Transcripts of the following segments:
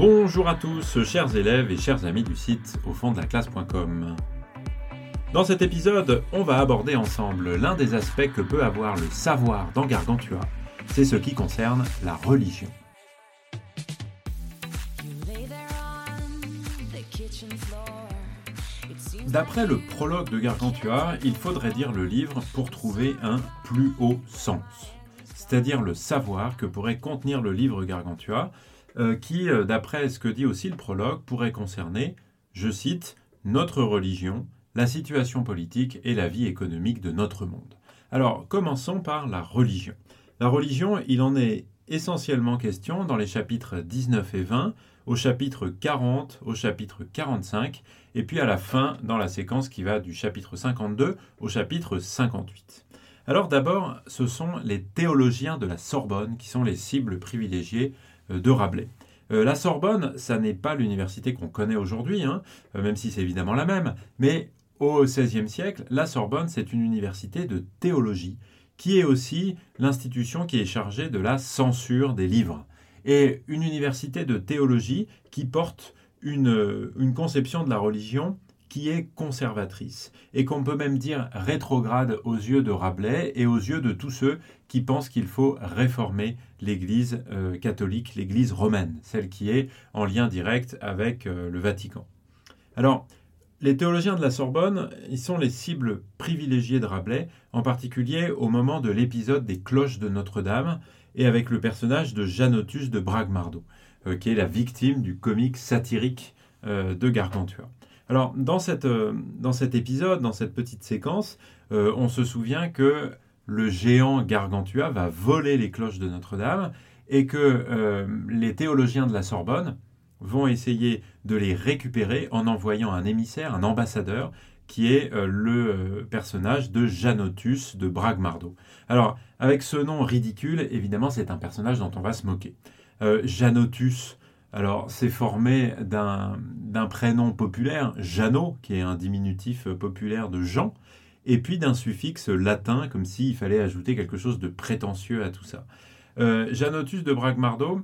Bonjour à tous, chers élèves et chers amis du site au fond de la classe.com. Dans cet épisode, on va aborder ensemble l'un des aspects que peut avoir le savoir dans Gargantua. C'est ce qui concerne la religion. D'après le prologue de Gargantua, il faudrait dire le livre pour trouver un plus haut sens, c'est-à-dire le savoir que pourrait contenir le livre Gargantua, euh, qui, euh, d'après ce que dit aussi le prologue, pourrait concerner, je cite, notre religion, la situation politique et la vie économique de notre monde. Alors, commençons par la religion. La religion, il en est essentiellement question dans les chapitres 19 et 20, au chapitre 40, au chapitre 45, et puis à la fin dans la séquence qui va du chapitre 52 au chapitre 58. Alors d'abord, ce sont les théologiens de la Sorbonne qui sont les cibles privilégiées de Rabelais. Euh, la Sorbonne, ça n'est pas l'université qu'on connaît aujourd'hui, hein, euh, même si c'est évidemment la même, mais au XVIe siècle, la Sorbonne, c'est une université de théologie, qui est aussi l'institution qui est chargée de la censure des livres, et une université de théologie qui porte une conception de la religion qui est conservatrice et qu'on peut même dire rétrograde aux yeux de Rabelais et aux yeux de tous ceux qui pensent qu'il faut réformer l'Église euh, catholique, l'Église romaine, celle qui est en lien direct avec euh, le Vatican. Alors, les théologiens de la Sorbonne, ils sont les cibles privilégiées de Rabelais, en particulier au moment de l'épisode des cloches de Notre-Dame et avec le personnage de Janotus de Bragmardo, euh, qui est la victime du comique satirique de Gargantua. Alors, dans, euh, dans, cet épisode, dans cette petite séquence, euh, on se souvient que le géant Gargantua va voler les cloches de Notre-Dame et que euh, les théologiens de la Sorbonne vont essayer de les récupérer en envoyant un émissaire, un ambassadeur, qui est le personnage de Janotus de Bragmardo. Alors, avec ce nom ridicule, évidemment, c'est un personnage dont on va se moquer. Janotus, alors, c'est formé d'un prénom populaire, Jeannot, qui est un diminutif populaire de Jean, et puis d'un suffixe latin, comme s'il fallait ajouter quelque chose de prétentieux à tout ça. Euh, Janotus de Bragmardo,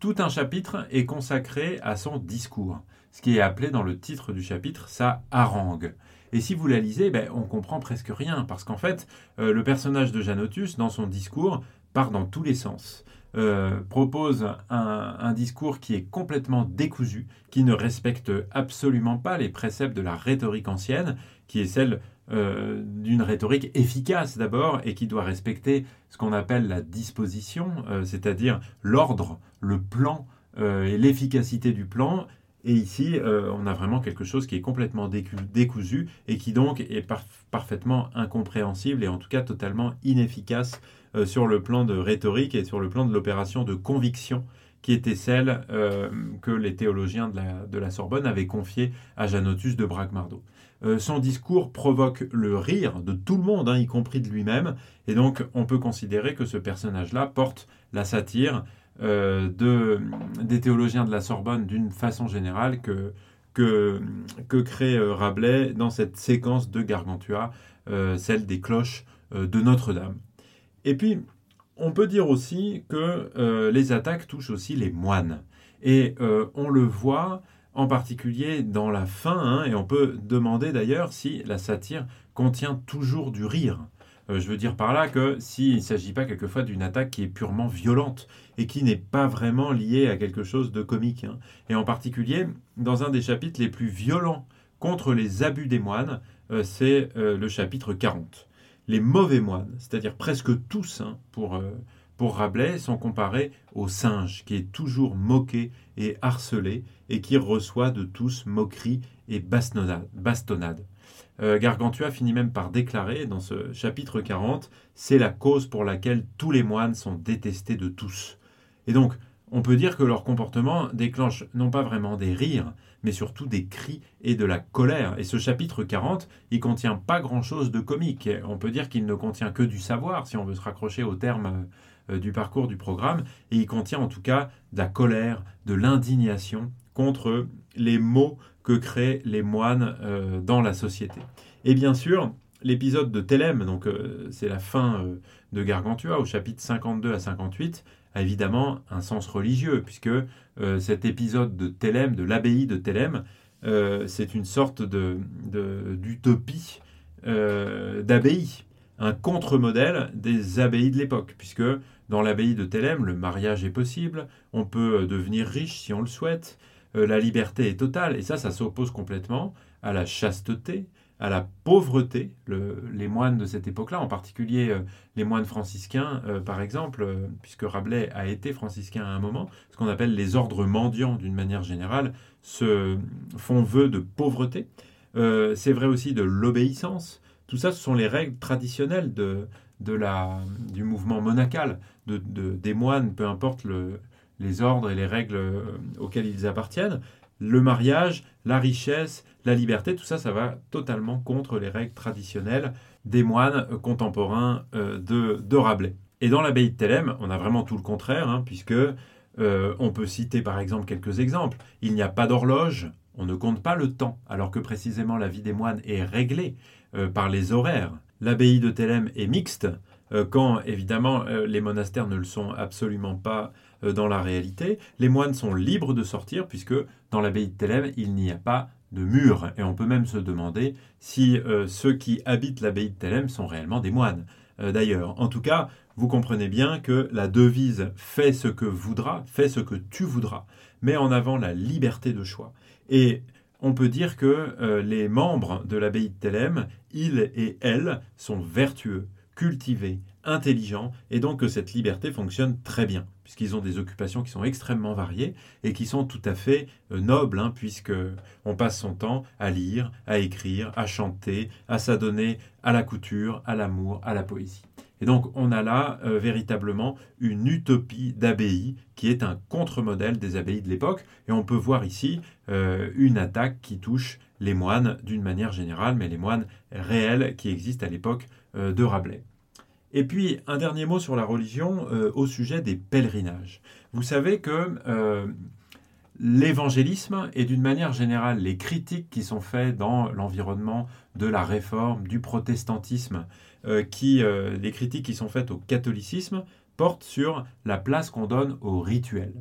tout un chapitre est consacré à son discours, ce qui est appelé dans le titre du chapitre sa harangue. Et si vous la lisez, ben, on comprend presque rien, parce qu'en fait, euh, le personnage de Janotus, dans son discours, part dans tous les sens. Euh, propose un, discours qui est complètement décousu, qui ne respecte absolument pas les préceptes de la rhétorique ancienne, qui est celle euh, d'une rhétorique efficace d'abord et qui doit respecter ce qu'on appelle la disposition, euh, c'est-à-dire l'ordre, le plan et l'efficacité du plan. Et ici, on a vraiment quelque chose qui est complètement décousu et qui donc est parfaitement incompréhensible et en tout cas totalement inefficace euh, sur le plan de rhétorique et sur le plan de l'opération de conviction qui était celle euh, que les théologiens de la, Sorbonne avaient confiée à Janotus de Bragmardo. Euh, son discours provoque le rire de tout le monde, hein, y compris de lui-même, et donc on peut considérer que ce personnage-là porte la satire de, des théologiens de la Sorbonne d'une façon générale que, que, crée Rabelais dans cette séquence de Gargantua, celle des cloches de Notre-Dame. Et puis, on peut dire aussi que euh, les attaques touchent aussi les moines. Et euh, on le voit en particulier dans la fin, hein, et on peut demander d'ailleurs si la satire contient toujours du rire. Euh, je veux dire par là que s'il ne s'agit pas quelquefois d'une attaque qui est purement violente et qui n'est pas vraiment liée à quelque chose de comique. Hein. Et en particulier, dans un des chapitres les plus violents contre les abus des moines, c'est le chapitre 40 les mauvais moines, c'est-à-dire presque tous hein, pour, euh, pour Rabelais, sont comparés au singe qui est toujours moqué et harcelé et qui reçoit de tous moqueries et bastonnades. Euh, Gargantua finit même par déclarer dans ce chapitre 40 C'est la cause pour laquelle tous les moines sont détestés de tous. Et donc, on peut dire que leur comportement déclenche non pas vraiment des rires, mais surtout des cris et de la colère. Et ce chapitre 40, il contient pas grand-chose de comique. On peut dire qu'il ne contient que du savoir, si on veut se raccrocher au terme euh, du parcours du programme, et il contient en tout cas de la colère, de l'indignation contre les maux que créent les moines euh, dans la société. Et bien sûr, l'épisode de Thélème, donc c'est la fin de Gargantua, au chapitre 52 à 58, a évidemment un sens religieux, puisque cet épisode de Thélème, de l'abbaye de Thélème, c'est une sorte d'utopie d'abbaye un contre-modèle des abbayes de l'époque, puisque dans l'abbaye de Thélème, le mariage est possible, on peut euh, devenir riche si on le souhaite, euh, la liberté est totale, et ça, ça s'oppose complètement à la chasteté, à la pauvreté. les moines de cette époque-là, en particulier euh, les moines franciscains, par exemple, puisque Rabelais a été franciscain à un moment, ce qu'on appelle les ordres mendiants d'une manière générale, se font vœu de pauvreté. c'est vrai aussi de l'obéissance. Tout ça, ce sont les règles traditionnelles de, de la, du mouvement monacal, de, des moines, peu importe le, les ordres et les règles euh, auxquelles ils appartiennent. Le mariage, la richesse, la liberté, tout ça, ça va totalement contre les règles traditionnelles des moines contemporains euh, de, de Rabelais. Et dans l'abbaye de Thélème, on a vraiment tout le contraire, hein, puisque euh, on peut citer par exemple quelques exemples. Il n'y a pas d'horloge, on ne compte pas le temps, alors que précisément la vie des moines est réglée. Euh, par les horaires. L'abbaye de Thélème est mixte, euh, quand évidemment euh, les monastères ne le sont absolument pas dans la réalité. Les moines sont libres de sortir, puisque dans l'abbaye de Thélème, il n'y a pas de mur. Et on peut même se demander si ceux qui habitent l'abbaye de Thélème sont réellement des moines. D'ailleurs, en tout cas, vous comprenez bien que la devise fais ce que voudras, fais ce que tu voudras, met en avant la liberté de choix. Et on peut dire que euh, les membres de l'abbaye de Thélème, ils et elles, sont vertueux, cultivés, intelligents, et donc que cette liberté fonctionne très bien, puisqu'ils ont des occupations qui sont extrêmement variées et qui sont tout à fait euh, nobles, hein, puisque on passe son temps à lire, à écrire, à chanter, à s'adonner à la couture, à l'amour, à la poésie. Et donc on a là euh, véritablement une utopie d'abbaye qui est un contre-modèle des abbayes de l'époque. Et on peut voir ici euh, une attaque qui touche les moines d'une manière générale, mais les moines réels qui existent à l'époque de Rabelais. Et puis un dernier mot sur la religion au sujet des pèlerinages. Vous savez que l'évangélisme et d'une manière générale les critiques qui sont faites dans l'environnement de la réforme, du protestantisme, euh, qui, euh, les critiques qui sont faites au catholicisme portent sur la place qu'on donne au rituel.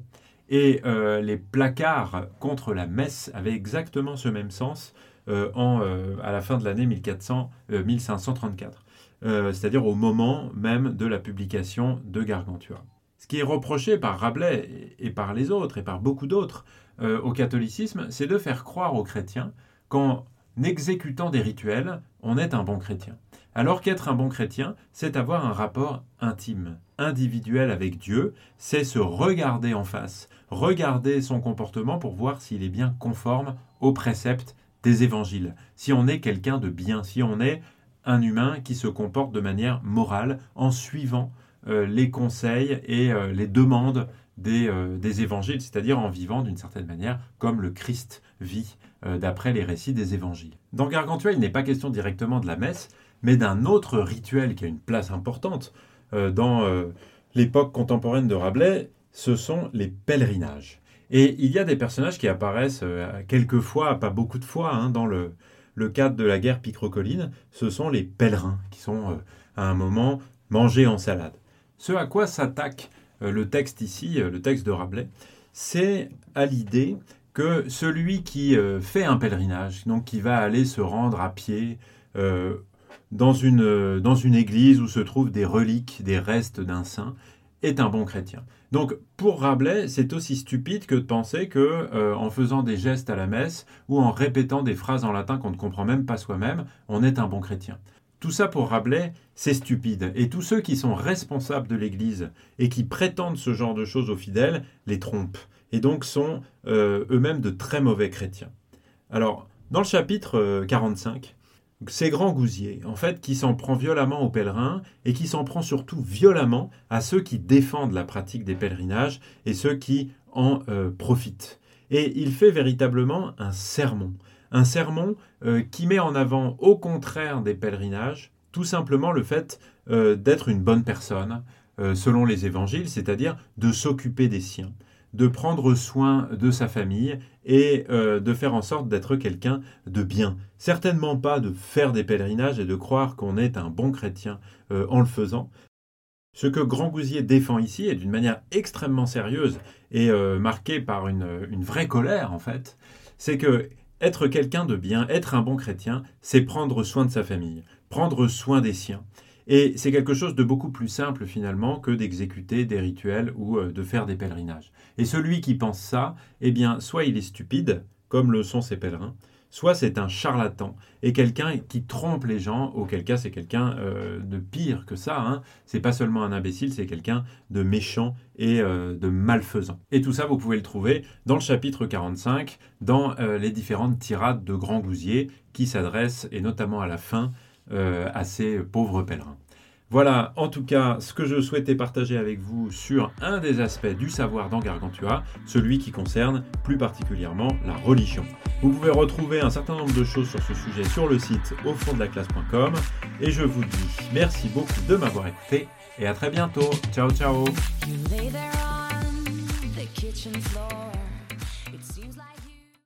Et euh, les placards contre la messe avaient exactement ce même sens à la fin de l'année 1534, c'est-à-dire au moment même de la publication de Gargantua. Ce qui est reproché par Rabelais et par les autres et par beaucoup d'autres au catholicisme, c'est de faire croire aux chrétiens qu'en exécutant des rituels, on est un bon chrétien. Alors qu'être un bon chrétien, c'est avoir un rapport intime, individuel avec Dieu, c'est se regarder en face, regarder son comportement pour voir s'il est bien conforme aux préceptes des évangiles, si on est quelqu'un de bien, si on est un humain qui se comporte de manière morale en suivant euh, les conseils et euh, les demandes des, euh, des évangiles, c'est-à-dire en vivant d'une certaine manière comme le Christ vit d'après les récits des évangiles. Dans Gargantua, il n'est pas question directement de la messe, mais d'un autre rituel qui a une place importante dans l'époque contemporaine de Rabelais, ce sont les pèlerinages. Et il y a des personnages qui apparaissent quelques fois, pas beaucoup de fois, hein, dans le, cadre de la guerre picrocoline, ce sont les pèlerins qui sont à un moment mangés en salade. Ce à quoi s'attaque le texte ici, le texte de Rabelais, c'est à l'idée que celui qui fait un pèlerinage, donc qui va aller se rendre à pied dans une, dans une église où se trouvent des reliques, des restes d'un saint, est un bon chrétien. Donc pour Rabelais, c'est aussi stupide que de penser que euh, en faisant des gestes à la messe ou en répétant des phrases en latin qu'on ne comprend même pas soi-même, on est un bon chrétien. Tout ça pour Rabelais, c'est stupide. Et tous ceux qui sont responsables de l'Église et qui prétendent ce genre de choses aux fidèles les trompent. Et donc sont euh, eux-mêmes de très mauvais chrétiens. Alors, dans le chapitre 45, euh, c'est Grand Gousier, en fait, qui s'en prend violemment aux pèlerins et qui s'en prend surtout violemment à ceux qui défendent la pratique des pèlerinages et ceux qui en euh, profitent. Et il fait véritablement un sermon, un sermon euh, qui met en avant, au contraire des pèlerinages, tout simplement le fait euh, d'être une bonne personne, selon les évangiles, c'est-à-dire de s'occuper des siens, de prendre soin de sa famille et euh, de faire en sorte d'être quelqu'un de bien. Certainement pas de faire des pèlerinages et de croire qu'on est un bon chrétien euh, en le faisant. Ce que Grand Gousier défend ici est d'une manière extrêmement sérieuse et euh, marquée par une, une, vraie colère en fait, c'est que être quelqu'un de bien, être un bon chrétien, c'est prendre soin de sa famille, prendre soin des siens. Et c'est quelque chose de beaucoup plus simple finalement que d'exécuter des rituels ou euh, de faire des pèlerinages. Et celui qui pense ça, eh bien, soit il est stupide, comme le sont ces pèlerins, soit c'est un charlatan et quelqu'un qui trompe les gens, auquel cas c'est quelqu'un euh, de pire que ça. Hein. C'est pas seulement un imbécile, c'est quelqu'un de méchant et euh, de malfaisant. Et tout ça, vous pouvez le trouver dans le chapitre 45, dans les différentes tirades de Grand Gousier qui s'adressent, et notamment à la fin, euh, à ces pauvres pèlerins. Voilà, en tout cas, ce que je souhaitais partager avec vous sur un des aspects du savoir dans Gargantua, celui qui concerne plus particulièrement la religion. Vous pouvez retrouver un certain nombre de choses sur ce sujet sur le site au fond de la classe.com et je vous dis merci beaucoup de m'avoir écouté et à très bientôt. Ciao ciao.